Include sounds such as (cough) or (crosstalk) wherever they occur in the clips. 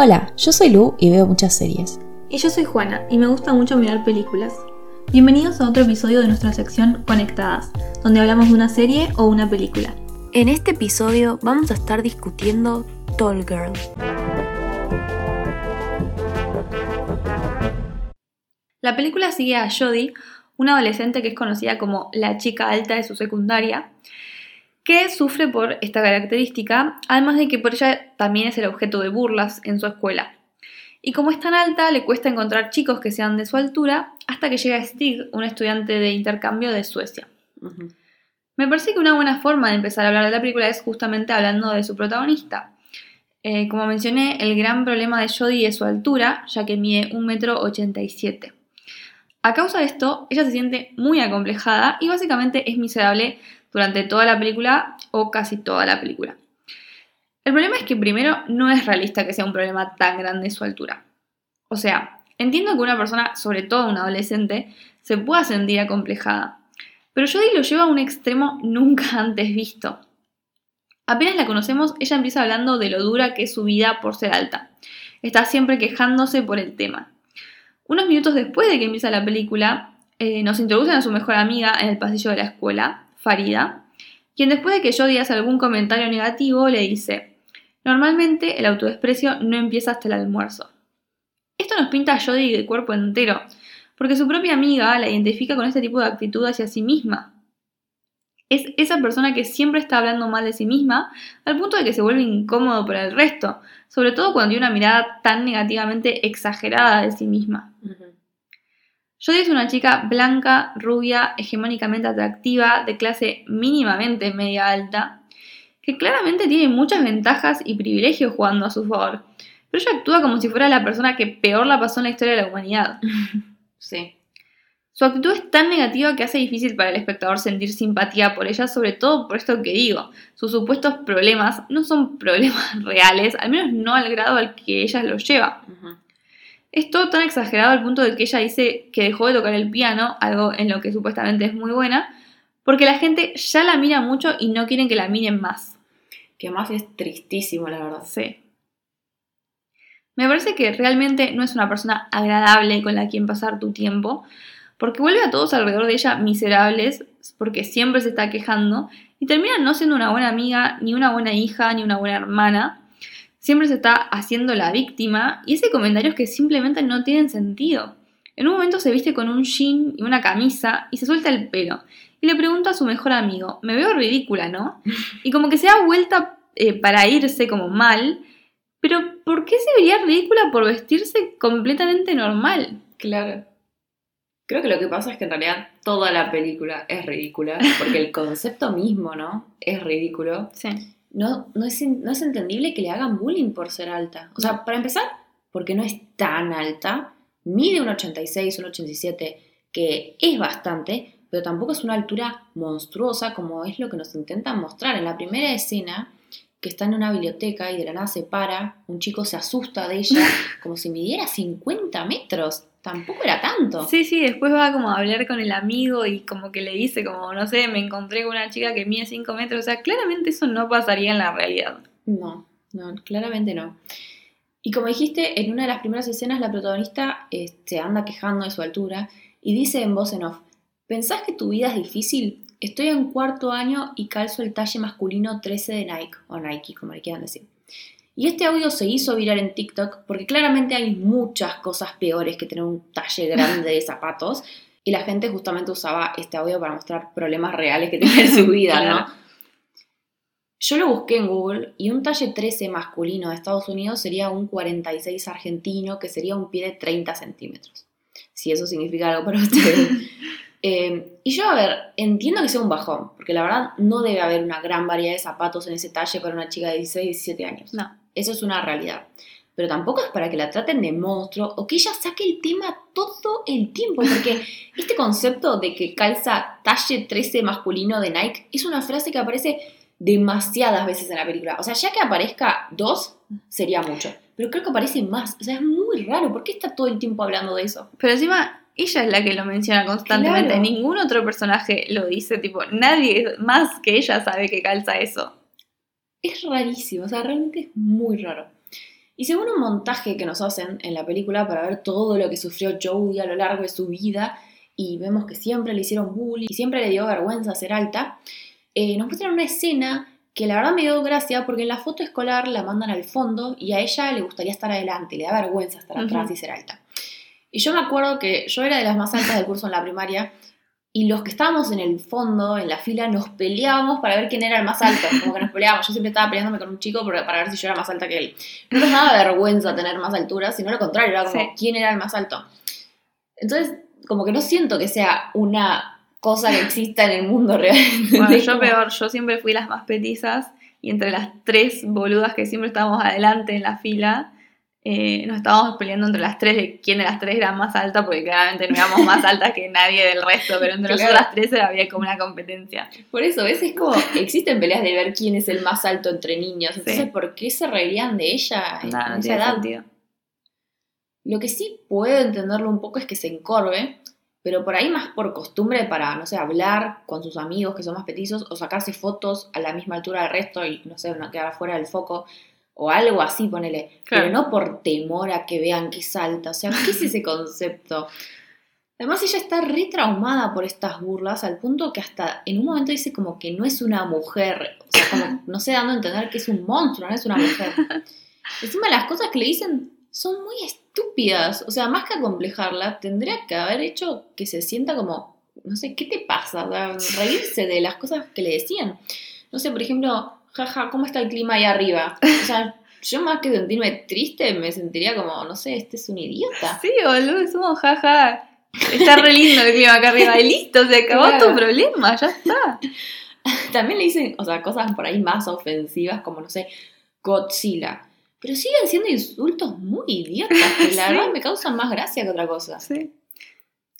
Hola, yo soy Lu y veo muchas series. Y yo soy Juana y me gusta mucho mirar películas. Bienvenidos a otro episodio de nuestra sección Conectadas, donde hablamos de una serie o una película. En este episodio vamos a estar discutiendo Tall Girl. La película sigue a Jodie, una adolescente que es conocida como la chica alta de su secundaria, que sufre por esta característica, además de que por ella también es el objeto de burlas en su escuela. Y como es tan alta, le cuesta encontrar chicos que sean de su altura, hasta que llega Stig, un estudiante de intercambio de Suecia. Me parece que una buena forma de empezar a hablar de la película es justamente hablando de su protagonista. Eh, como mencioné, el gran problema de Jodie es su altura, ya que mide 1,87 m. A causa de esto, ella se siente muy acomplejada y básicamente es miserable durante toda la película o casi toda la película. El problema es que primero no es realista que sea un problema tan grande su altura. O sea, entiendo que una persona, sobre todo una adolescente, se pueda sentir acomplejada, pero Jodie lo lleva a un extremo nunca (laughs) antes visto. Apenas la conocemos, ella empieza hablando de lo dura que es su vida por ser alta. Está siempre quejándose por el tema. Unos minutos después de que empieza la película, eh, nos introducen a su mejor amiga en el pasillo de la escuela Farida, quien después de que Jodie hace algún comentario negativo le dice, normalmente el autodesprecio no empieza hasta el almuerzo. Esto nos pinta a Jodie de cuerpo entero, porque su propia amiga la identifica con este tipo de actitud hacia sí misma. Es esa persona que siempre está hablando mal de sí misma, al punto de que se vuelve incómodo para el resto, sobre todo cuando tiene una mirada tan negativamente exagerada de sí misma. Jodie es una chica blanca, rubia, hegemónicamente atractiva, de clase mínimamente media alta, que claramente tiene muchas ventajas y privilegios jugando a su favor, pero ella actúa como si fuera la persona que peor la pasó en la historia de la humanidad. (laughs) Sí. Su actitud es tan negativa que hace difícil para el espectador sentir simpatía por ella, sobre todo por esto que digo. Sus supuestos problemas no son problemas (laughs) reales, al menos no al grado al que ella los lleva. Es todo tan exagerado al punto de que ella dice que dejó de tocar el piano, algo en lo que supuestamente es muy buena, porque la gente ya la mira mucho y no quieren que la miren más. Que más es tristísimo, la verdad. Sí. Me parece que realmente no es una persona agradable con la quien pasar tu tiempo, porque vuelve a todos alrededor de ella miserables, porque siempre se está quejando, y termina no siendo una buena amiga, ni una buena hija, ni una buena hermana, siempre se está haciendo la víctima y ese comentarios que simplemente no tienen sentido. En un momento se viste con un jean y una camisa y se suelta el pelo. Y le pregunta a su mejor amigo, me veo ridícula, ¿no? (laughs) Y como que se da vuelta eh, para irse como mal, pero ¿por qué se vería ridícula por vestirse completamente normal? Claro. Creo que lo que pasa es que en realidad toda la película es ridícula, porque el concepto mismo, ¿no? Es ridículo. Sí no, no, es, no es entendible que le hagan bullying por ser alta. O sea, para empezar, porque no es tan alta, mide un 86, un 87, que es bastante, pero tampoco es una altura monstruosa como es lo que nos intentan mostrar. En la primera escena, que está en una biblioteca y de la nada se para, un chico se asusta de ella (laughs) como si midiera 50 metros tampoco era tanto. Sí, sí, después va como a hablar con el amigo y como que le dice, como, no sé, me encontré con una chica que mide 5 metros. O sea, claramente eso no pasaría en la realidad. No, no, claramente no. Y como dijiste, en una de las primeras escenas la protagonista se este, anda quejando de su altura y dice en voz en off, ¿pensás que tu vida es difícil? Estoy en cuarto año y calzo el talle masculino 13 de Nike, o Nike, como le quieran decir. Y este audio se hizo viral en TikTok porque claramente hay muchas cosas peores que tener un talle grande de zapatos. (laughs) Y la gente justamente usaba este audio para mostrar problemas reales que tiene en su (laughs) vida, ¿no? Yo lo busqué en Google y un talle 13 masculino de Estados Unidos sería un 46 argentino, que sería un pie de 30 centímetros. Si eso significa algo para (laughs) ustedes. Eh, y yo, a ver, entiendo que sea un bajón, porque la verdad no debe haber una gran variedad de zapatos en ese talle para una chica de 16, 17 años. No. Eso es una realidad. Pero tampoco es para que la traten de monstruo o que ella saque el tema todo el tiempo. Porque (laughs) este concepto de que calza talle 13 masculino de Nike es una frase que aparece demasiadas veces en la película. O sea, ya que aparezca dos, sería mucho. Pero creo que aparece más. O sea, es muy raro. ¿Por qué está todo el tiempo hablando de eso? Pero encima, ella es la que lo menciona constantemente. Ningún otro personaje lo dice. Tipo, nadie más que ella sabe que calza eso es rarísimo, o sea, realmente es muy raro. Y según un montaje que nos hacen en la película para ver todo lo que sufrió Jodie a lo largo de su vida, y vemos que siempre le hicieron bullying y siempre le dio vergüenza ser alta, eh, nos muestran una escena que la verdad me dio gracia porque en la foto escolar la mandan al fondo y a ella le gustaría estar adelante, le da vergüenza estar atrás y ser alta. Y yo me acuerdo que yo era de las más altas del curso en la primaria y los que estábamos en el fondo, en la fila, nos peleábamos para ver quién era el más alto. Como que nos peleábamos. Yo siempre estaba peleándome con un chico para ver si yo era más alta que él. No nos daba vergüenza tener más altura, sino lo contrario, era como quién era el más alto. Entonces, como que no siento que sea una cosa que exista en el mundo real. Bueno, yo peor, yo siempre fui las más petizas y entre las tres boludas que siempre estábamos adelante en la fila, eh, nos estábamos peleando entre las tres de quién de las tres era más alta, porque claramente no éramos más (laughs) altas que nadie del resto, pero entre nosotras tres había como una competencia. Por eso, ¿ves? Es como, existen peleas de ver quién es el más alto entre niños, entonces ¿por qué se reirían de ella en, no, no tiene Sentido. Lo que sí puedo entenderlo un poco es que se encorve, pero por ahí más por costumbre para, no sé, hablar con sus amigos que son más petizos o sacarse fotos a la misma altura del resto y, no sé, no quedar fuera del foco o algo así, ponele. Pero no por temor a que vean que salta. O sea, ¿qué es ese concepto? Además, ella está re traumada por estas burlas, al punto que hasta en un momento dice como que no es una mujer. O sea, como, no sé, dando a entender que es un monstruo, no es una mujer. Encima, las cosas que le dicen son muy estúpidas. O sea, más que acomplejarla, tendría que haber hecho que se sienta como, no sé, ¿qué te pasa? reírse de las cosas que le decían. No sé, por ejemplo, jaja, ¿cómo está el clima ahí arriba? O sea, yo más que sentirme triste, me sentiría como, no sé, este es un idiota. Sí, boludo, es como jaja. Está re lindo el clima acá arriba. Y listo, se acabó tu problema, ya está. (laughs) También le dicen, o sea, cosas por ahí más ofensivas, como, no sé, Godzilla. Pero siguen siendo insultos muy idiotas, que la (laughs) verdad me causan más gracia que otra cosa. Sí.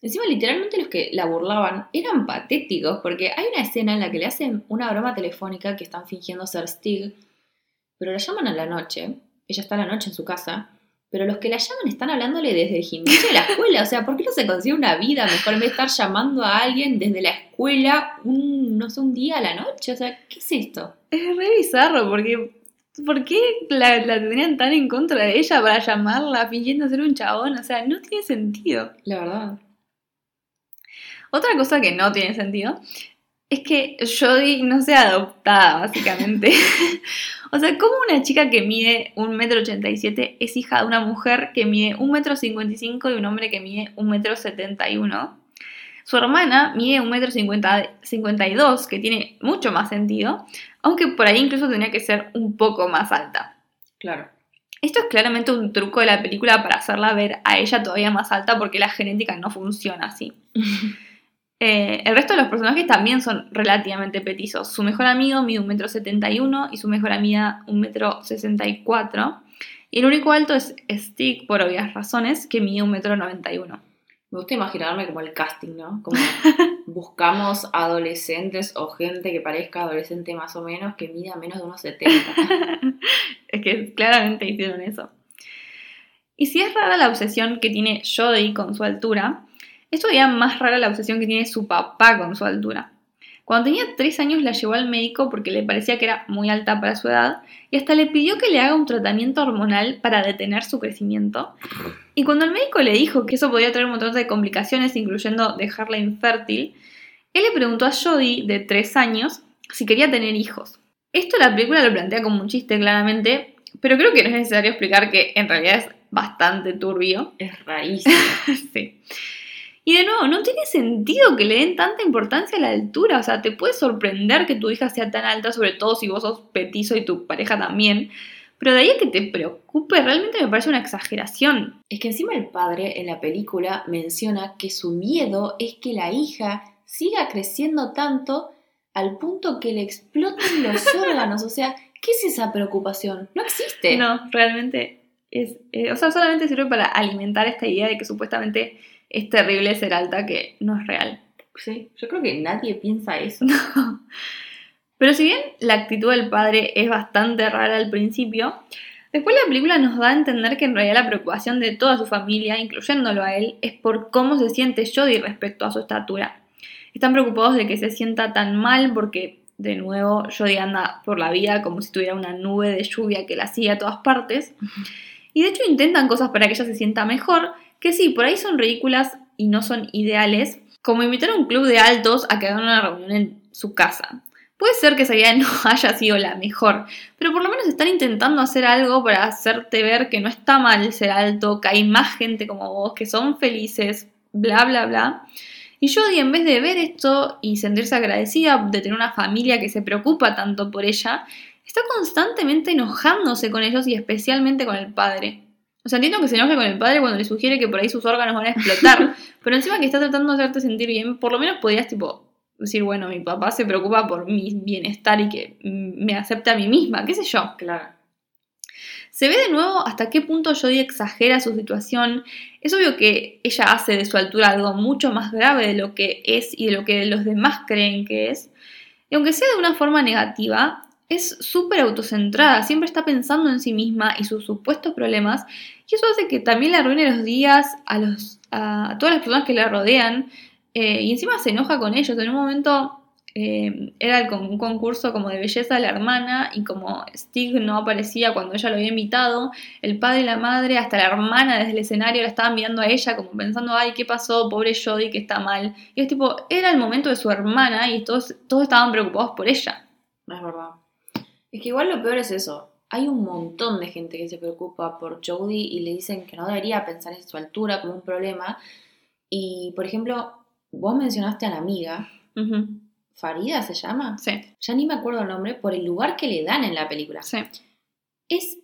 Encima, literalmente los que la burlaban eran patéticos, porque hay una escena en la que le hacen una broma telefónica que están fingiendo ser Stig, pero la llaman a la noche, ella está a la noche en su casa, pero los que la llaman están hablándole desde el gimnasio de la escuela, o sea, ¿por qué no se consigue una vida mejor en vez de estar llamando a alguien desde la escuela un, no sé, un día a la noche? O sea, ¿qué es esto? Es re bizarro, porque ¿por qué la, la tenían tan en contra de ella para llamarla fingiendo ser un chabón? O sea, no tiene sentido. La verdad. Otra cosa que no tiene sentido es que Jodie no sea adoptada, básicamente. (laughs) o sea, ¿cómo una chica que mide 1,87m es hija de una mujer que mide 1,55m y un hombre que mide 1,71m? Su hermana mide 1,52m, que tiene mucho más sentido, aunque por ahí incluso tenía que ser un poco más alta. Claro. Esto es claramente un truco de la película para hacerla ver a ella todavía más alta porque la genética no funciona así. (laughs) Eh, el resto de los personajes también son relativamente petizos. Su mejor amigo mide 1,71m y su mejor amiga 1,64m. Y el único alto es Stick, por obvias razones, que mide 1,91m. Me gusta imaginarme como el casting, ¿no? Como (laughs) buscamos adolescentes o gente que parezca adolescente más o menos que mida menos de unos 70. (laughs) es que claramente hicieron eso. Y si es rara la obsesión que tiene Jodie con su altura, es todavía más rara la obsesión que tiene su papá con su altura. Cuando tenía 3 años la llevó al médico porque le parecía que era muy alta para su edad y hasta le pidió que le haga un tratamiento hormonal para detener su crecimiento. Y cuando el médico le dijo que eso podía traer un montón de complicaciones, incluyendo dejarla infértil, él le preguntó a Jodie, de 3 años, si quería tener hijos. Esto la película lo plantea como un chiste claramente, pero creo que no es necesario explicar que en realidad es bastante turbio. Es raíz. (laughs) sí. Y de nuevo, no tiene sentido que le den tanta importancia a la altura. O sea, te puede sorprender que tu hija sea tan alta, sobre todo si vos sos petizo y tu pareja también. Pero de ahí a que te preocupe, realmente me parece una exageración. Es que encima el padre en la película menciona que su miedo es que la hija siga creciendo tanto al punto que le exploten los (laughs) órganos. O sea, ¿qué es esa preocupación? No existe. No, realmente es. Eh, o sea, solamente sirve para alimentar esta idea de que supuestamente es terrible ser alta que no es real. Sí, yo creo que nadie piensa eso. (laughs) Pero si bien la actitud del padre es bastante rara al principio, después la película nos da a entender que en realidad la preocupación de toda su familia, incluyéndolo a él, es por cómo se siente Jodie respecto a su estatura. Están preocupados de que se sienta tan mal porque de nuevo Jodie anda por la vida como si tuviera una nube de lluvia que la sigue a todas partes. Y de hecho intentan cosas para que ella se sienta mejor, que sí, por ahí son ridículas y no son ideales, como invitar a un club de altos a que hagan una reunión en su casa. Puede ser que esa idea (laughs) no haya sido la mejor, pero por lo menos están intentando hacer algo para hacerte ver que no está mal ser alto, que hay más gente como vos, que son felices, bla, bla, bla. Y Jodie, en vez de ver esto y sentirse agradecida de tener una familia que se preocupa tanto por ella, está constantemente enojándose con ellos y especialmente con el padre. O sea, entiendo que se enoje con el padre cuando le sugiere que por ahí sus órganos van a explotar, (laughs) pero encima que está tratando de hacerte sentir bien, por lo menos podrías, tipo, decir, bueno, mi papá se preocupa por mi bienestar y que me acepte a mí misma, qué sé yo. Claro. Se ve de nuevo hasta qué punto Jodie exagera su situación. Es obvio que ella hace de su altura algo mucho más grave de lo que es y de lo que los demás creen que es. Y aunque sea de una forma negativa, es súper autocentrada, siempre está pensando en sí misma y sus supuestos problemas, y eso hace que también le arruine los días a, los, a todas las personas que la rodean, eh, y encima se enoja con ellos. En un momento eh, era un concurso como de belleza de la hermana y como Stig no aparecía cuando ella lo había invitado, el padre y la madre, hasta la hermana desde el escenario la estaban mirando a ella como pensando, ay, ¿qué pasó? Pobre Jodie que está mal. Y es tipo, era el momento de su hermana y todos, todos estaban preocupados por ella. No es verdad. Es que igual lo peor es eso. Hay un montón de gente que se preocupa por Jodie y le dicen que no debería pensar en su altura como un problema. Y, por ejemplo, vos mencionaste a la amiga. Farida se llama. Sí. Ya ni me acuerdo el nombre por el lugar que le dan en la película. Sí. Es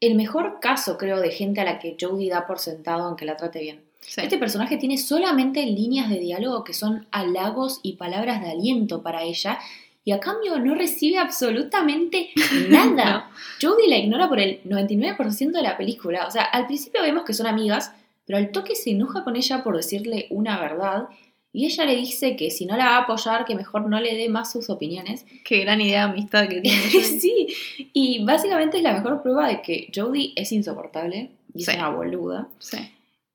el mejor caso, creo, de gente a la que Jodie da por sentado aunque la trate bien. sí. Este personaje tiene solamente líneas de diálogo que son halagos y palabras de aliento para ella y a cambio no recibe absolutamente (laughs) nada. Jodie la ignora por el 99% de la película. O sea, al principio vemos que son amigas, pero al toque se enoja con ella por decirle una verdad y ella le dice que si no la va a apoyar, que mejor no le dé más sus opiniones. Qué gran idea de amistad que tiene. (laughs) Sí, y básicamente es la mejor prueba de que Jodie es insoportable y Sí. es una boluda. Sí.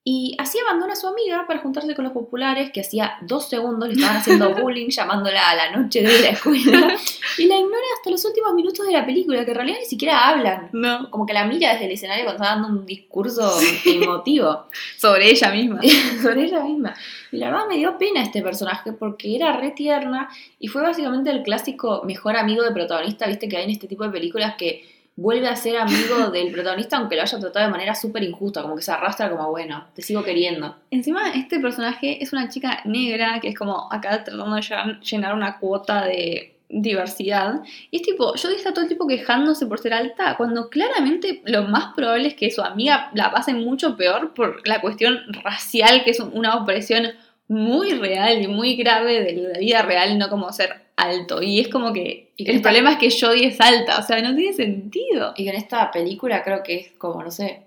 Y así abandona a su amiga para juntarse con los populares que hacía dos segundos le estaban haciendo (laughs) bullying llamándola a la noche de la escuela. Y la ignora hasta los últimos minutos de la película, que en realidad ni siquiera hablan. No. Como que la mira desde el escenario cuando está dando un discurso emotivo (laughs) Sobre ella misma. (laughs) sobre ella misma. Y la verdad me dio pena este personaje porque era re tierna y fue básicamente el clásico mejor amigo de protagonista, viste que hay en este tipo de películas que vuelve a ser amigo (laughs) del protagonista aunque lo haya tratado de manera súper injusta, como que se arrastra como, bueno, te sigo queriendo. Encima, este personaje es una chica negra que es como acá tratando de llenar- una cuota de diversidad. Y es tipo, yo está todo el tiempo quejándose por ser alta, cuando claramente lo más probable es que su amiga la pase mucho peor por la cuestión racial, que es una opresión muy real y muy grave de la vida real, no como ser alto. Y es como que Y el problema es que Jodie es alta, o sea, no tiene sentido. Y en esta película creo que es como, no sé,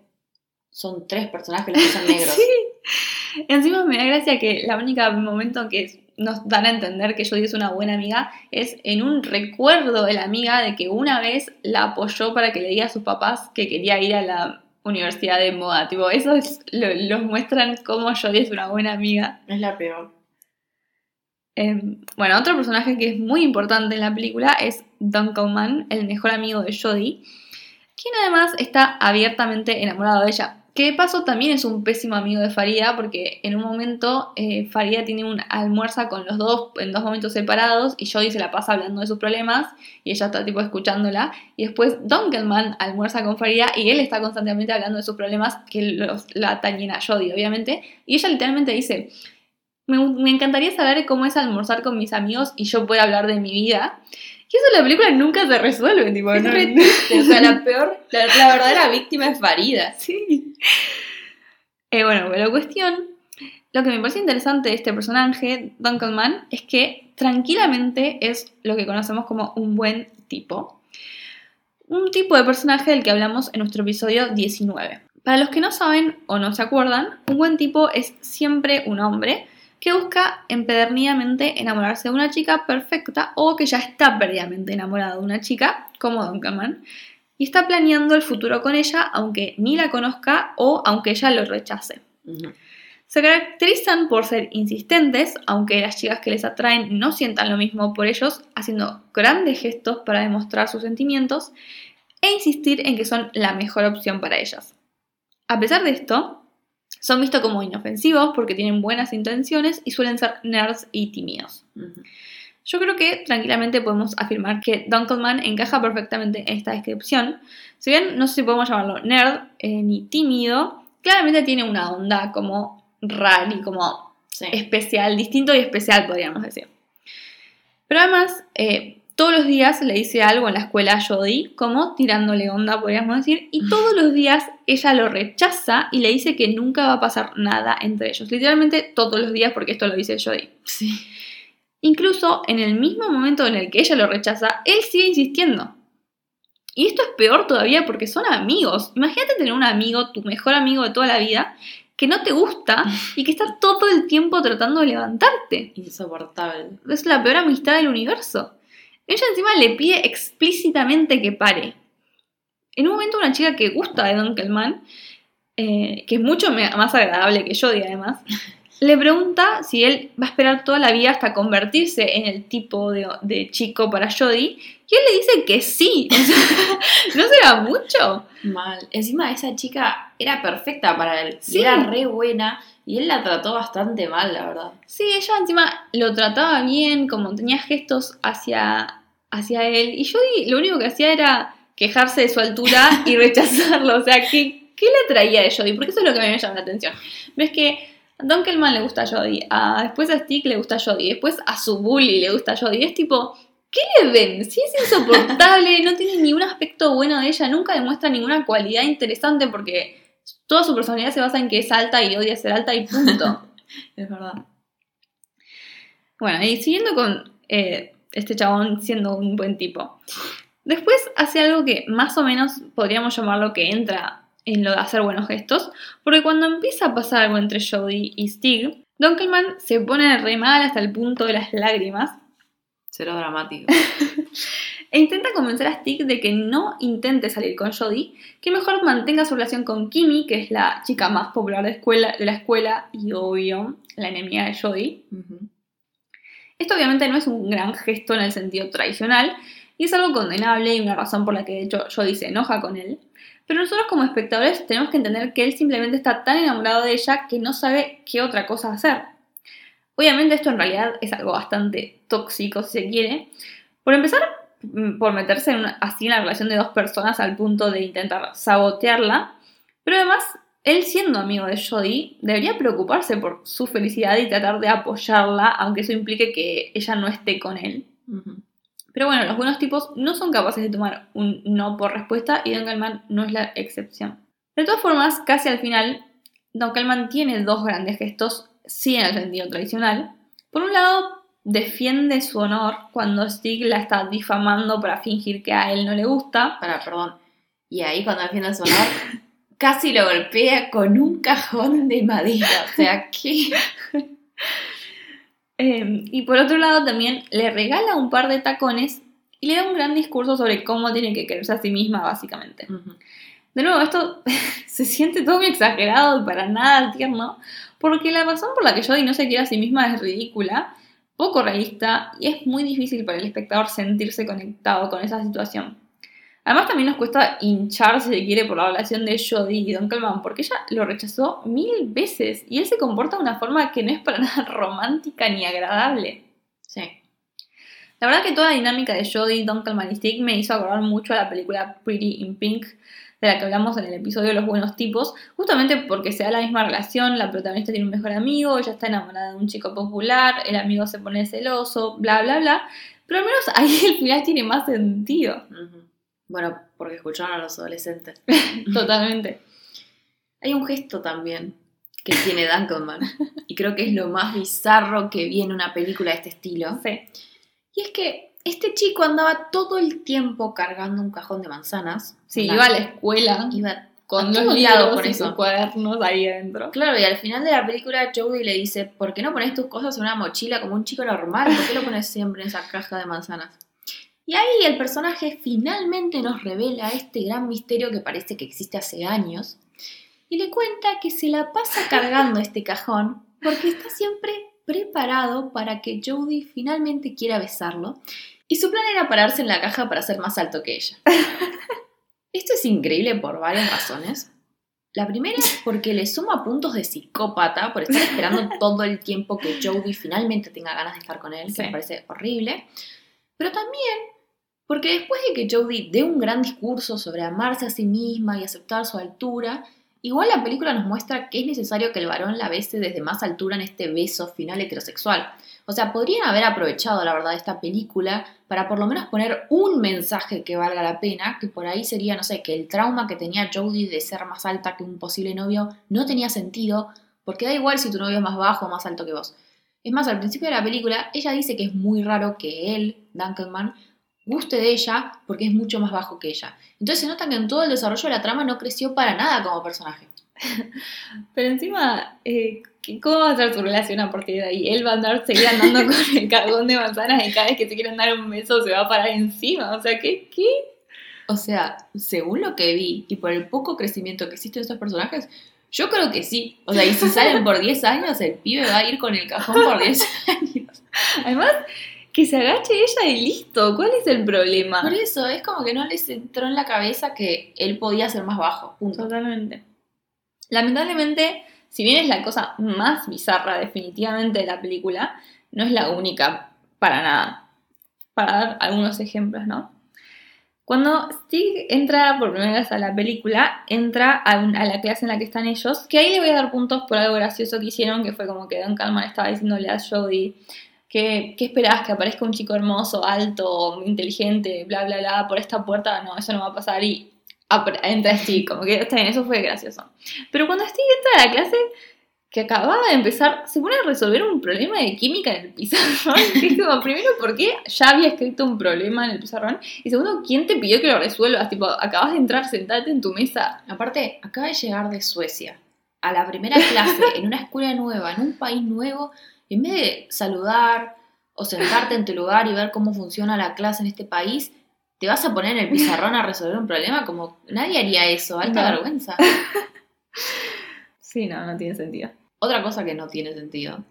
son tres personajes los que son (laughs) negros. Sí. Encima me da gracia que la única momento que nos dan a entender que Jodie es una buena amiga es en un recuerdo de la amiga de que una vez la apoyó para que le diga a sus papás que quería ir a la universidad de moda. Tipo, eso es, lo, los muestran como Jodie es una buena amiga. Es la peor. Eh, bueno, otro personaje que es muy importante en la película es Duncan Mann, el mejor amigo de Jodie, quien además está abiertamente enamorado de ella. Que de paso también es un pésimo amigo de Farida, porque en un momento eh, Farida tiene un almuerza con los dos en dos momentos separados y Jodie se la pasa hablando de sus problemas y ella está tipo escuchándola. Y después Duncan Mann almuerza con Farida y él está constantemente hablando de sus problemas que la atañen a Jodie, obviamente. Y ella literalmente dice, me, me encantaría saber cómo es almorzar con mis amigos y yo poder hablar de mi vida. Y eso en la película nunca se resuelve, tipo, Es no- re triste, o sea, la peor, la, la verdadera (laughs) víctima es Farida. Sí. Eh, bueno, pero cuestión, lo que me parece interesante de este personaje, Duncan Mann, es que tranquilamente es lo que conocemos como un buen tipo. Un tipo de personaje del que hablamos en nuestro episodio 19. Para los que no saben o no se acuerdan, un buen tipo es siempre un hombre que busca empedernidamente enamorarse de una chica perfecta o que ya está perdidamente enamorado de una chica, como Duncan Mann, y está planeando el futuro con ella aunque ni la conozca o aunque ella lo rechace. Se caracterizan por ser insistentes, aunque las chicas que les atraen no sientan lo mismo por ellos, haciendo grandes gestos para demostrar sus sentimientos e insistir en que son la mejor opción para ellas. A pesar de esto, son vistos como inofensivos porque tienen buenas intenciones y suelen ser nerds y tímidos. Yo creo que tranquilamente podemos afirmar que Dunkelman encaja perfectamente en esta descripción. Si bien no sé si podemos llamarlo nerd eh, ni tímido, claramente tiene una onda como rara y como especial, distinto y especial podríamos decir. Pero además, eh, todos los días le dice algo en la escuela a Jodie, como tirándole onda, podríamos decir, y todos los días ella lo rechaza y le dice que nunca va a pasar nada entre ellos. Literalmente todos los días, porque esto lo dice Jodie. Sí. Incluso en el mismo momento en el que ella lo rechaza, él sigue insistiendo. Y esto es peor todavía porque son amigos. Imagínate tener un amigo, tu mejor amigo de toda la vida, que no te gusta y que está (laughs) todo el tiempo tratando de levantarte. Insoportable. Es la peor amistad del universo. Ella encima le pide explícitamente que pare. En un momento una chica que gusta de Dunkelman, eh, que es mucho más agradable que Jodie además, (laughs) le pregunta si él va a esperar toda la vida hasta convertirse en el tipo de, chico para Jodie. Y él le dice que sí. (laughs) (laughs) ¿No será mucho? Mal. Encima esa chica era perfecta para él. Era re buena. Y él la trató bastante mal, la verdad. Sí, ella encima lo trataba bien, como tenía gestos hacia, hacia él. Y Jodie lo único que hacía era quejarse de su altura y (laughs) rechazarlo. O sea, ¿qué, qué le traía de Jodie? Porque eso es lo que a mí me llama la atención. Ves que a Dunkelman le gusta a Jodie, después a Stick le gusta a Jodie, después a su bully le gusta a Jodie. Es tipo, ¿qué le ven? Si es insoportable, no tiene ningún aspecto bueno de ella, nunca demuestra ninguna cualidad interesante porque toda su personalidad se basa en que es alta y odia ser alta y punto. (laughs) es verdad. Bueno, y siguiendo con eh, este chabón siendo un buen tipo. Después hace algo que más o menos podríamos llamarlo que entra en lo de hacer buenos gestos, porque cuando empieza a pasar algo entre Jodie y Stig, Dunkelman se pone re mal hasta el punto de las lágrimas. Será dramático. (laughs) e intenta convencer a Stig de que no intente salir con Jodie, que mejor mantenga su relación con Kimi, que es la chica más popular de, escuela, de la escuela y obvio la enemiga de Jodie. Esto obviamente no es un gran gesto en el sentido tradicional, y es algo condenable y una razón por la que de hecho Jodie se enoja con él. Pero nosotros como espectadores tenemos que entender que él simplemente está tan enamorado de ella que no sabe qué otra cosa hacer. Obviamente esto en realidad es algo bastante tóxico si se quiere. Por empezar, por meterse en así en la relación de dos personas al punto de intentar sabotearla. Pero además, él siendo amigo de Jodie, debería preocuparse por su felicidad y tratar de apoyarla, aunque eso implique que ella no esté con él. Pero bueno, los buenos tipos no son capaces de tomar un no por respuesta y Dunkelman no es la excepción. De todas formas, casi al final, Dunkelman tiene dos grandes gestos, sí en el sentido tradicional. Por un lado, defiende su honor cuando Stig la está difamando para fingir que a él no le gusta. Para, perdón. Y ahí cuando defiende su honor, (laughs) casi lo golpea con un cajón de madera. O sea, ¿qué? (laughs) Em, y por otro lado también le regala un par de tacones y le da un gran discurso sobre cómo tiene que quererse a sí misma, básicamente. De nuevo, esto (laughs) se siente todo muy exagerado y para nada tierno, porque la razón por la que Jodie no se quiere a sí misma es ridícula, poco realista y es muy difícil para el espectador sentirse conectado con esa situación. Además también nos cuesta hinchar, si se quiere, por la relación de Jodie y Don Calman, porque ella lo rechazó mil veces y él se comporta de una forma que no es para nada (laughs) romántica ni agradable. Sí. La verdad que toda la dinámica de Jodie, Don Calman y Stick me hizo acordar mucho a la película Pretty in Pink, de la que hablamos en el episodio de Los Buenos Tipos, justamente porque se da la misma relación, la protagonista tiene un mejor amigo, ella está enamorada de un chico popular, el amigo se pone celoso, bla, bla, bla, pero al menos ahí el final tiene más sentido. Bueno, porque escucharon a los adolescentes. (laughs) Totalmente. Hay un gesto también que tiene Dunkelman. y creo que es lo más bizarro que vi en una película de este estilo. Sí. Y es que este chico andaba todo el tiempo cargando un cajón de manzanas. Sí, iba a la escuela. Iba con dos libros con esos cuadernos ahí adentro. Claro, y al final de la película Joey le dice, ¿por qué no pones tus cosas en una mochila como un chico normal? ¿Por qué lo pones siempre en esa caja de manzanas? Y ahí el personaje finalmente nos revela este gran misterio que parece que existe hace años. y le cuenta que se la pasa cargando este cajón porque está siempre preparado para que Jodie finalmente quiera besarlo y su plan era pararse en la caja para ser más alto que ella. (laughs) Esto es increíble por varias razones. La primera es porque le suma puntos de psicópata por estar esperando (laughs) todo el tiempo que Jodie finalmente tenga ganas de estar con él, que me parece horrible. Pero también porque después de que Jodie dé un gran discurso sobre amarse a sí misma y aceptar su altura, igual la película nos muestra que es necesario que el varón la bese desde más altura en este beso final heterosexual. O sea, podrían haber aprovechado, la verdad, esta película para por lo menos poner un mensaje que valga la pena, que por ahí sería, no sé, que el trauma que tenía Jodie de ser más alta que un posible novio no tenía sentido, porque da igual si tu novio es más bajo o más alto que vos. Es más, al principio de la película, ella dice que es muy raro que él, Dunkelman, guste de ella porque es mucho más bajo que ella. Entonces se nota que en todo el desarrollo de la trama no creció para nada como personaje. (laughs) Pero encima, eh, ¿cómo va a ser su relación a partir de ahí? Él va a andar, seguir andando con el cagón de manzanas y cada vez que se quieren dar un beso se va a parar encima. O sea, ¿qué? ¿Qué? O sea, según lo que vi y por el poco crecimiento que existe en estos personajes, yo creo que sí. O sea, y si salen por 10 años, el pibe va a ir con el cajón por 10 (laughs) años. Además, que se agache ella y listo. ¿Cuál es el problema? Por eso, es como que no les entró en la cabeza que él podía ser más bajo. Punto. Totalmente. Lamentablemente, si bien es la cosa más bizarra definitivamente de la película, no es la única para nada. Para dar algunos ejemplos, ¿no? Cuando Stig entra por primera vez a la película, entra a, la clase en la que están ellos, que ahí le voy a dar puntos por algo gracioso que hicieron, que fue como que Don Calman estaba diciéndole a Jodie ¿Qué, ¿Qué esperás? ¿Que aparezca un chico hermoso, alto, inteligente, bla, bla, bla, por esta puerta? No, eso no va a pasar. Y entra Steve, como que está bien, eso fue gracioso. Pero cuando Steve entra a la clase, que acababa de empezar, se pone a resolver un problema de química en el pizarrón. (laughs) Es como, primero, ¿por qué ya había escrito un problema en el pizarrón? Y segundo, ¿quién te pidió que lo resuelvas? Tipo, acabas de entrar, sentate en tu mesa. Aparte, acaba de llegar de Suecia a la primera clase en una escuela nueva, en un país nuevo en vez de saludar o sentarte en tu lugar y ver cómo funciona la clase en este país, te vas a poner en el pizarrón a resolver un problema como nadie haría eso, alta vergüenza. (laughs) Sí, no, no tiene sentido. Otra cosa que no tiene sentido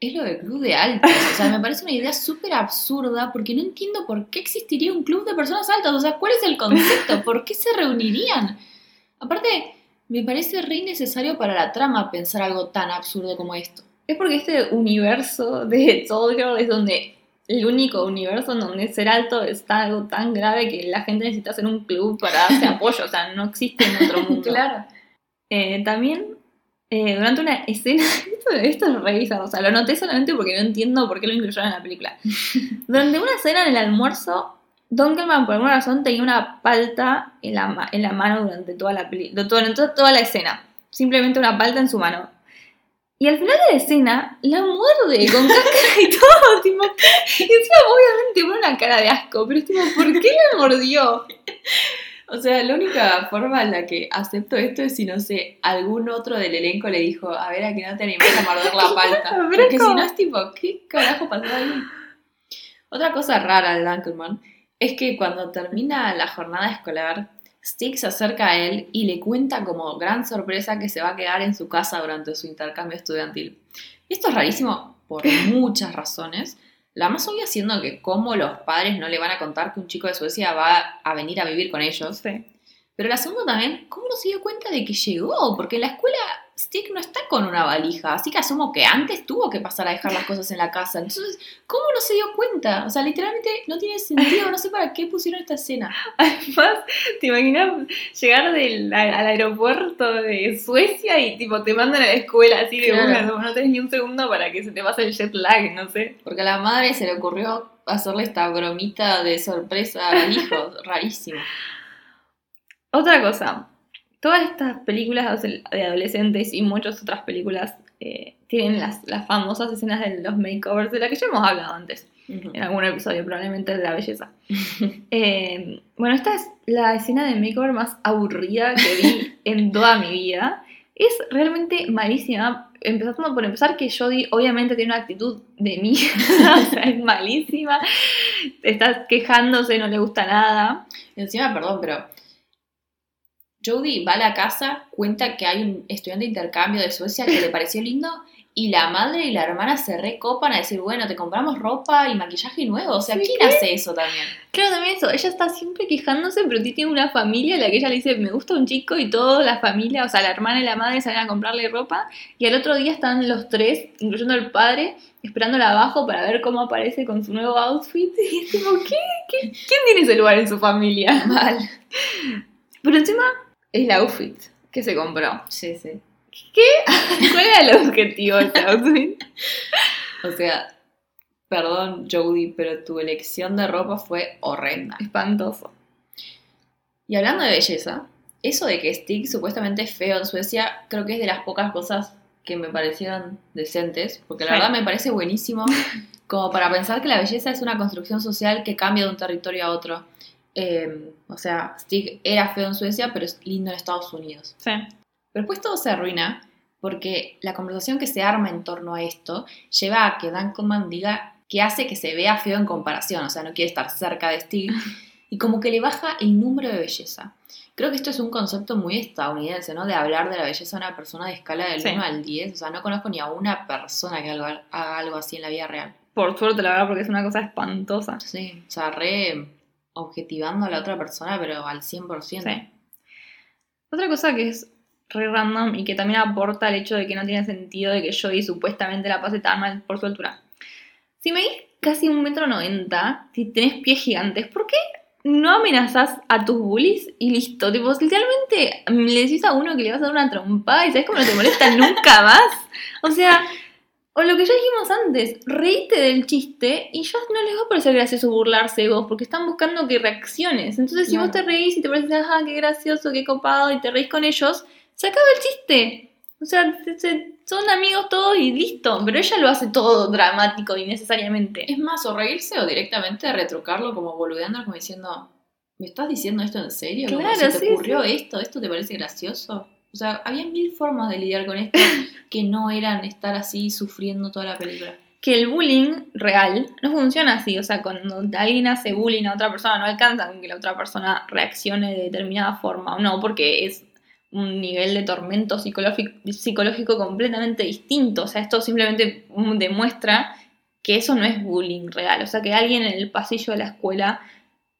es lo del club de altos. O sea, me parece una idea súper absurda porque no entiendo por qué existiría un club de personas altas. O sea, ¿cuál es el concepto? ¿Por qué se reunirían? Aparte, me parece re innecesario para la trama pensar algo tan absurdo como esto. Es porque este universo de Soul Girl es donde el único universo en donde ser alto está algo tan grave que la gente necesita hacer un club para darse (laughs) apoyo, o sea, no existe en otro mundo. claro. Eh, también, eh, durante una escena, (laughs) esto, es revisado, o sea, lo noté solamente porque no entiendo por qué lo incluyeron en la película. (laughs) durante una escena en el almuerzo, Dunkelman por alguna razón tenía una palta en la, en la mano durante toda la, durante toda la escena. Simplemente una palta en su mano. Y al final de la escena, la muerde con (laughs) cáscara y todo, tipo, y encima obviamente pone una cara de asco, pero es tipo, ¿por qué la mordió? (laughs) O sea, la única forma en la que acepto esto es si, no sé, algún otro del elenco le dijo, a ver, a que no te animas a morder la (laughs) palta. Porque si no es tipo, ¿qué carajo pasó ahí? Otra cosa rara de Dunkelman es que cuando termina la jornada escolar, Stick se acerca a él y le cuenta como gran sorpresa que se va a quedar en su casa durante su intercambio estudiantil. Esto es rarísimo por muchas razones. La más obvia siendo que como los padres no le van a contar que un chico de Suecia va a venir a vivir con ellos. Pero la segunda también, ¿cómo no se dio cuenta de que llegó? Porque en la escuela Stick no está con una valija, así que asumo que antes tuvo que pasar a dejar las cosas en la casa. Entonces, ¿cómo no se dio cuenta? O sea, literalmente no tiene sentido, no sé para qué pusieron esta escena. (laughs) Además, ¿te imaginas llegar del, al aeropuerto de Suecia y tipo te mandan a la escuela así de una, no tenés ni un segundo para que se te pase el jet lag, no sé? Porque a la madre se le ocurrió hacerle esta bromita de sorpresa al hijo, (laughs) rarísimo. Otra cosa, todas estas películas de adolescentes y muchas otras películas eh, tienen las, famosas escenas de los makeovers de las que ya hemos hablado antes, en algún episodio, probablemente de la belleza. (laughs) Eh, bueno, esta es la escena de makeover más aburrida que vi (laughs) en toda mi vida. Es realmente malísima. Empezando por empezar que Jodie obviamente tiene una actitud de mí, (laughs) o sea, es malísima. Está quejándose, no le gusta nada. Encima, perdón, pero Jodie va a la casa, cuenta que hay un estudiante de intercambio de Suecia que le pareció lindo y la madre y la hermana se recopan a decir, bueno, te compramos ropa y maquillaje nuevo. O sea, ¿quién ¿qué? hace eso también? Claro, también eso, ella está siempre quejándose, pero tiene una familia a la que ella le dice, me gusta un chico y toda la familia, o sea, la hermana y la madre salen a comprarle ropa y al otro día están los tres, incluyendo el padre, esperándola abajo para ver cómo aparece con su nuevo outfit y es como, ¿qué? ¿Qué? ¿Quién tiene ese lugar en su familia? Mal. Pero encima el outfit que se compró. Sí, sí. (laughs) ¿Cuál era el objetivo de ese outfit? O sea, perdón, Jodie, pero tu elección de ropa fue horrenda. Espantoso. Y hablando de belleza, eso de que Stig supuestamente es feo en Suecia, creo que es de las pocas cosas que me parecieron decentes, porque la Sí. verdad me parece buenísimo como para pensar que la belleza es una construcción social que cambia de un territorio a otro. Eh, o sea, Stig era feo en Suecia, pero es lindo en Estados Unidos. Sí. Pero después todo se arruina porque la conversación que se arma en torno a esto lleva a que Dan Coleman diga que hace que se vea feo en comparación, o sea, no quiere estar cerca de Stig, (laughs) y como que le baja el número de belleza. Creo que esto es un concepto muy estadounidense, ¿no? De hablar de la belleza de una persona de escala del Sí. 1 al 10, o sea, no conozco ni a una persona que haga algo así en la vida real. Por suerte, la verdad, porque es una cosa espantosa. Sí, o sea, re objetivando a la otra persona, pero al 100%. Sí. Otra cosa que es re random y que también aporta el hecho de que no tiene sentido de que Jodie supuestamente la pase tan mal por su altura. Si medís casi un metro noventa, si tenés pies gigantes, ¿por qué no amenazás a tus bullies y listo? Tipo, literalmente le decís a uno que le vas a dar una trompada y sabes cómo no te molesta nunca más. O sea, o lo que ya dijimos antes, reíste del chiste y ya no les va a parecer gracioso burlarse de vos porque están buscando que reacciones. Entonces, si vos te reís y te parece, ajá, qué gracioso, qué copado y te reís con ellos, se acaba el chiste. O sea, se- se- son amigos todos y listo. Pero ella lo hace todo dramático innecesariamente. Es más, o reírse o directamente retrucarlo como boludeando, como diciendo, ¿me estás diciendo esto en serio? Claro, ¿se te sí, ocurrió esto? ¿Esto te parece gracioso? O sea, había mil formas de lidiar con esto (laughs) que no eran estar así sufriendo toda la película. que el bullying real no funciona así. O sea, cuando alguien hace bullying a otra persona, no alcanza con que la otra persona reaccione de determinada forma o no, porque es un nivel de tormento psicológico, completamente distinto. O sea, esto simplemente demuestra que eso no es bullying real. O sea, que alguien en el pasillo de la escuela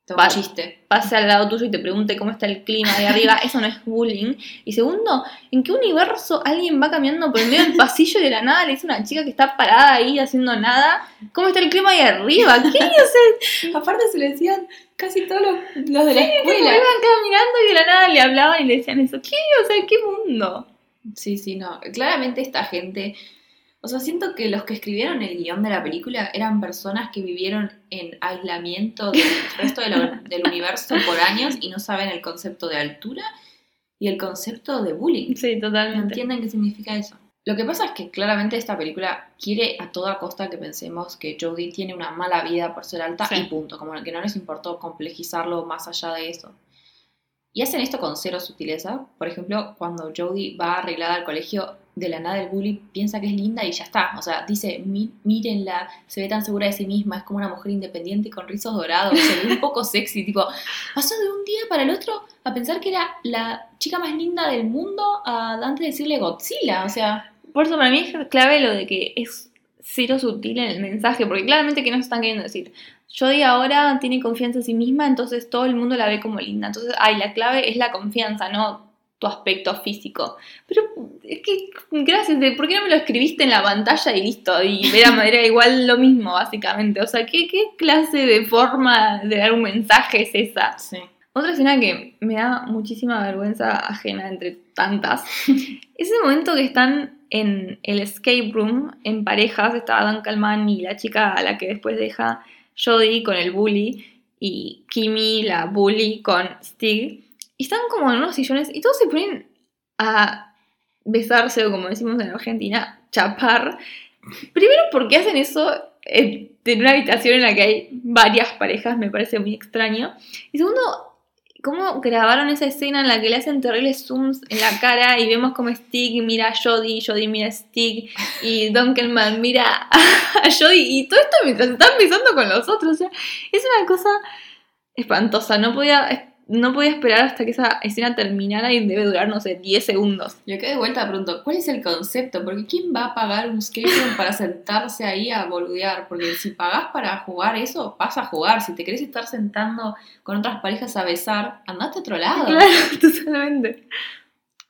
Todo Va- un chiste. pase al lado tuyo y te pregunte cómo está el clima de arriba, (laughs) eso no es bullying. Y segundo, ¿en qué universo alguien va caminando por el medio del pasillo y de la nada le dice a una chica que está parada ahí haciendo nada, ¿cómo está el clima ahí arriba? ¿Qué? O sea, (laughs) Aparte se lo decían casi todos los, los de la escuela. iban caminando y de la nada le hablaban y le decían eso. ¿Qué? O sea, ¿qué mundo? Sí, sí, no. Claramente esta gente. O sea, siento que los que escribieron el guion de la película eran personas que vivieron en aislamiento del resto de del universo por años y no saben el concepto de altura y el concepto de bullying. Sí, No totalmente. entienden qué significa eso. Lo que pasa es que claramente esta película quiere a toda costa que pensemos que Jodie tiene una mala vida por ser alta Sí. y punto, como que no les importó complejizarlo más allá de eso. Y hacen esto con cero sutileza. Por ejemplo, cuando Jodie va arreglada al colegio, de la nada el bully piensa que es linda y ya está. O sea, dice, "Mi- mírenla, se ve tan segura de sí misma, es como una mujer independiente con rizos dorados, se ve un poco sexy. Tipo, pasó de un día para el otro a pensar que era la chica más linda del mundo a antes de decirle Godzilla. O sea, Por eso para mí es clave lo de que es cero sutil en el mensaje, porque claramente que nos están queriendo decir. Jodie ahora tiene confianza en sí misma, entonces todo el mundo la ve como linda. Entonces, ay, la clave es la confianza, no tu aspecto físico. Pero es que, gracias, ¿por qué no me lo escribiste en la pantalla y listo? Y era, era igual lo mismo, básicamente. O sea, ¿qué, ¿qué clase de forma de dar un mensaje es esa? sí. Otra escena que me da muchísima vergüenza ajena entre tantas (laughs) es el momento que están en el escape room en parejas. Está Dan Calman y la chica a la que después deja Jodie con el bully y Kimi, la bully, con Stig. Y están como en unos sillones y todos se ponen a besarse o como decimos en Argentina, chapar. Primero porque hacen eso en en una habitación en la que hay varias parejas, me parece muy extraño. Y segundo, cómo grabaron esa escena en la que le hacen terribles zooms en la cara y vemos como Stig mira a Jodie, Jodie mira a Stig y Dunkelman mira a (laughs) Jodie y todo esto mientras están besando con los otros. O sea, es una cosa espantosa. No podía, no podía esperar hasta que esa escena terminara y debe durar, no sé, 10 segundos. Yo quedé de vuelta pronto, ¿cuál es el concepto? Porque ¿quién va a pagar un skate para sentarse ahí a boludear? Porque si pagás para jugar eso, vas a jugar. Si te querés estar sentando con otras parejas a besar, andate a otro lado. (laughs) Claro, totalmente.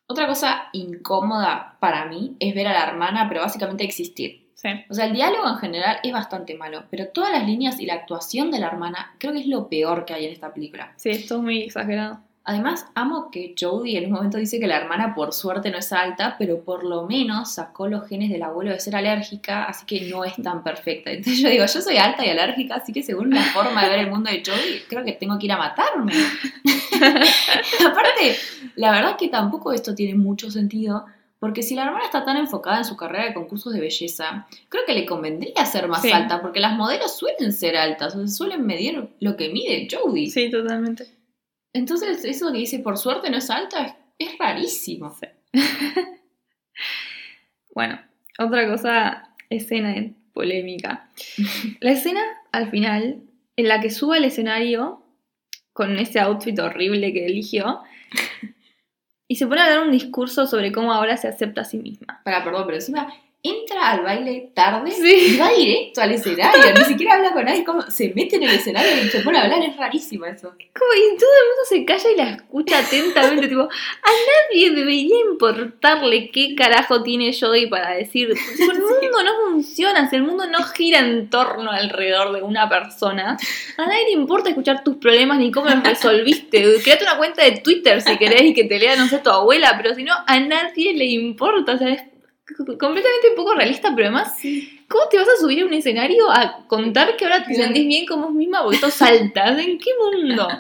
Otra cosa incómoda para mí es ver a la hermana, pero básicamente existir. Sí. O sea, el diálogo en general es bastante malo, pero todas las líneas y la actuación de la hermana creo que es lo peor que hay en esta película. Sí, esto es muy exagerado. Además, amo que Jodie en un momento dice que la hermana por suerte no es alta, pero por lo menos sacó los genes del abuelo de ser alérgica, así que no es tan perfecta. Entonces yo digo, yo soy alta y alérgica, así que según la forma de ver el mundo de Jodie, creo que tengo que ir a matarme. (laughs) Aparte, la verdad es que tampoco esto tiene mucho sentido, porque si la hermana está tan enfocada en su carrera de concursos de belleza, creo que le convendría ser más Sí. alta, porque las modelos suelen ser altas, o sea, suelen medir lo que mide Jodie. Sí, totalmente. Entonces, eso que dice por suerte no es alta es, es rarísimo. (laughs) Bueno, otra cosa, escena de polémica. (laughs) La escena al final, en la que sube al escenario con ese outfit horrible que eligió y se pone a dar un discurso sobre cómo ahora se acepta a sí misma. Para, perdón, pero encima entra al baile tarde Sí. y va directo al escenario. Ni siquiera habla con nadie, como se mete en el escenario y se pone a hablar. Es rarísimo eso. Como, y todo el mundo se calla y la escucha atentamente, tipo, a nadie debería importarle qué carajo tiene Jodie para decir. Tipo, (laughs) el mundo no funciona, si el mundo no gira en torno alrededor de una persona, a nadie le importa escuchar tus problemas ni cómo los (laughs) resolviste. Créate una cuenta de Twitter si querés y que te lea, no sé, tu abuela, pero si no, a nadie le importa. O sea, es completamente poco realista, pero además ¿Cómo te vas a subir a un escenario a contar que ahora te Claro. sentís bien con vos misma porque alta? ¿En qué mundo? (laughs)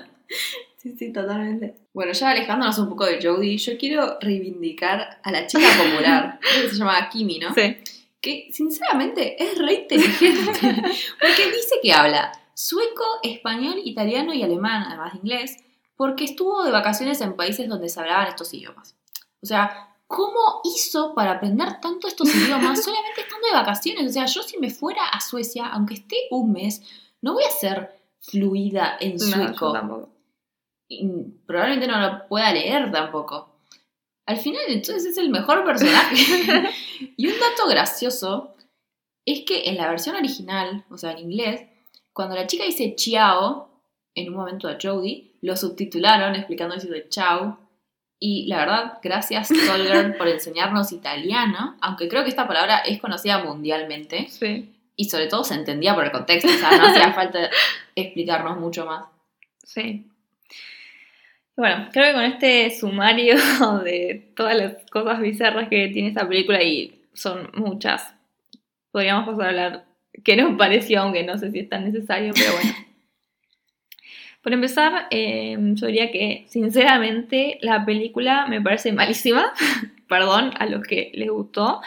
Sí, sí, totalmente. Bueno, ya alejándonos un poco de Jodie, yo quiero reivindicar a la chica popular, (laughs) que se llama Kimi, ¿no? Sí. que sinceramente es re inteligente. (laughs) Porque dice que habla sueco, español, italiano y alemán, además de inglés, porque estuvo de vacaciones en países donde se hablaban estos idiomas. O sea, ¿cómo hizo para aprender tanto estos idiomas solamente estando de vacaciones? O sea, yo si me fuera a Suecia, aunque esté un mes, no voy a ser fluida en No, sueco. tampoco. Y probablemente no lo pueda leer tampoco. Al final, entonces es el mejor personaje. (laughs) y un dato gracioso es que en la versión original, o sea, en inglés, cuando la chica dice ciao, en un momento a Jodie, lo subtitularon explicando diciendo chao. Y la verdad, gracias Tolger por enseñarnos italiano, aunque creo que esta palabra es conocida mundialmente Sí, y sobre todo se entendía por el contexto, o sea, no hacía (laughs) falta explicarnos mucho más. sí. Bueno, creo que con este sumario (laughs) de todas las cosas bizarras que tiene esta película, y son muchas, podríamos pasar a hablar qué nos pareció, aunque no sé si es tan necesario, pero bueno. (laughs) Por empezar, eh, yo diría que sinceramente la película me parece malísima. (laughs) Perdón a los que les gustó,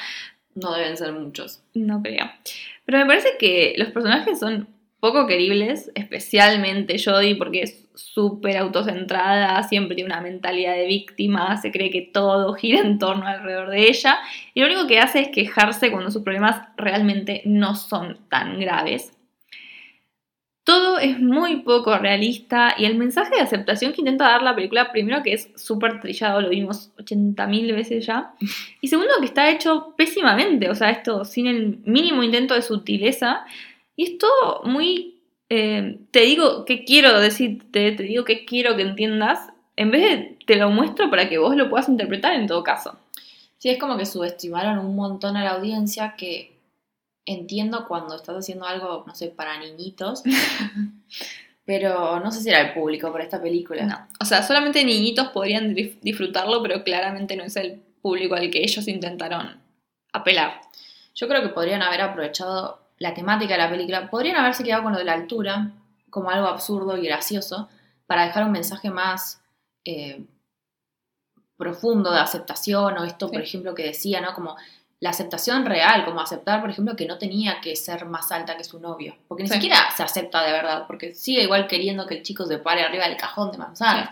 No deben ser muchos. No creo. Pero me parece que los personajes son poco queribles, especialmente Jodie, porque es súper autocentrada, siempre tiene una mentalidad de víctima, se cree que todo gira en torno alrededor de ella, y lo único que hace es quejarse cuando sus problemas realmente no son tan graves. Todo es muy poco realista y el mensaje de aceptación que intenta dar la película, primero que es súper trillado, lo vimos 80.000 veces ya, y segundo que está hecho pésimamente, o sea, esto sin el mínimo intento de sutileza, y es todo muy... eh, te digo qué quiero decirte, te digo qué quiero que entiendas, en vez de te lo muestro para que vos lo puedas interpretar en todo caso. Sí, es como que subestimaron un montón a la audiencia que entiendo cuando estás haciendo algo, no sé, para niñitos, (laughs) pero no sé si era el público para esta película. No. O sea, solamente niñitos podrían disfrutarlo, pero claramente no es el público al que ellos intentaron apelar. Yo creo que podrían haber aprovechado la temática de la película, podrían haberse quedado con lo de la altura, como algo absurdo y gracioso, para dejar un mensaje más eh, profundo de aceptación, o esto, por ejemplo, que decía, ¿no? Como la aceptación real, como aceptar, por ejemplo, que no tenía que ser más alta que su novio, porque ni Sí. siquiera se acepta de verdad, porque sigue igual queriendo que el chico se pare arriba del cajón de manzanas.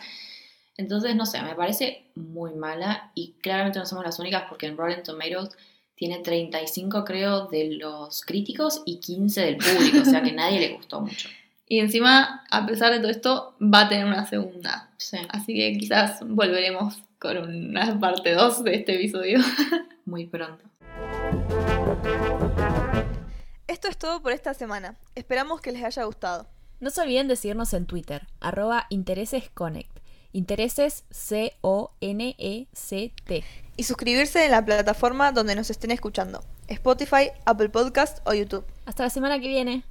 Entonces, no sé, me parece muy mala y claramente no somos las únicas porque en Rotten Tomatoes tiene 35, creo, de los críticos y 15 del público, o sea que nadie le gustó mucho. Y encima, a pesar de todo esto, va a tener una segunda. Sí, Así que quizás volveremos con una parte 2 de este episodio. (laughs) muy pronto. Esto es todo por esta semana. Esperamos que les haya gustado. No se olviden de seguirnos en Twitter, arroba interesesconnect. Intereses C-O-N-E-C-T. Y suscribirse en la plataforma donde nos estén escuchando. Spotify, Apple Podcast o YouTube. Hasta la semana que viene.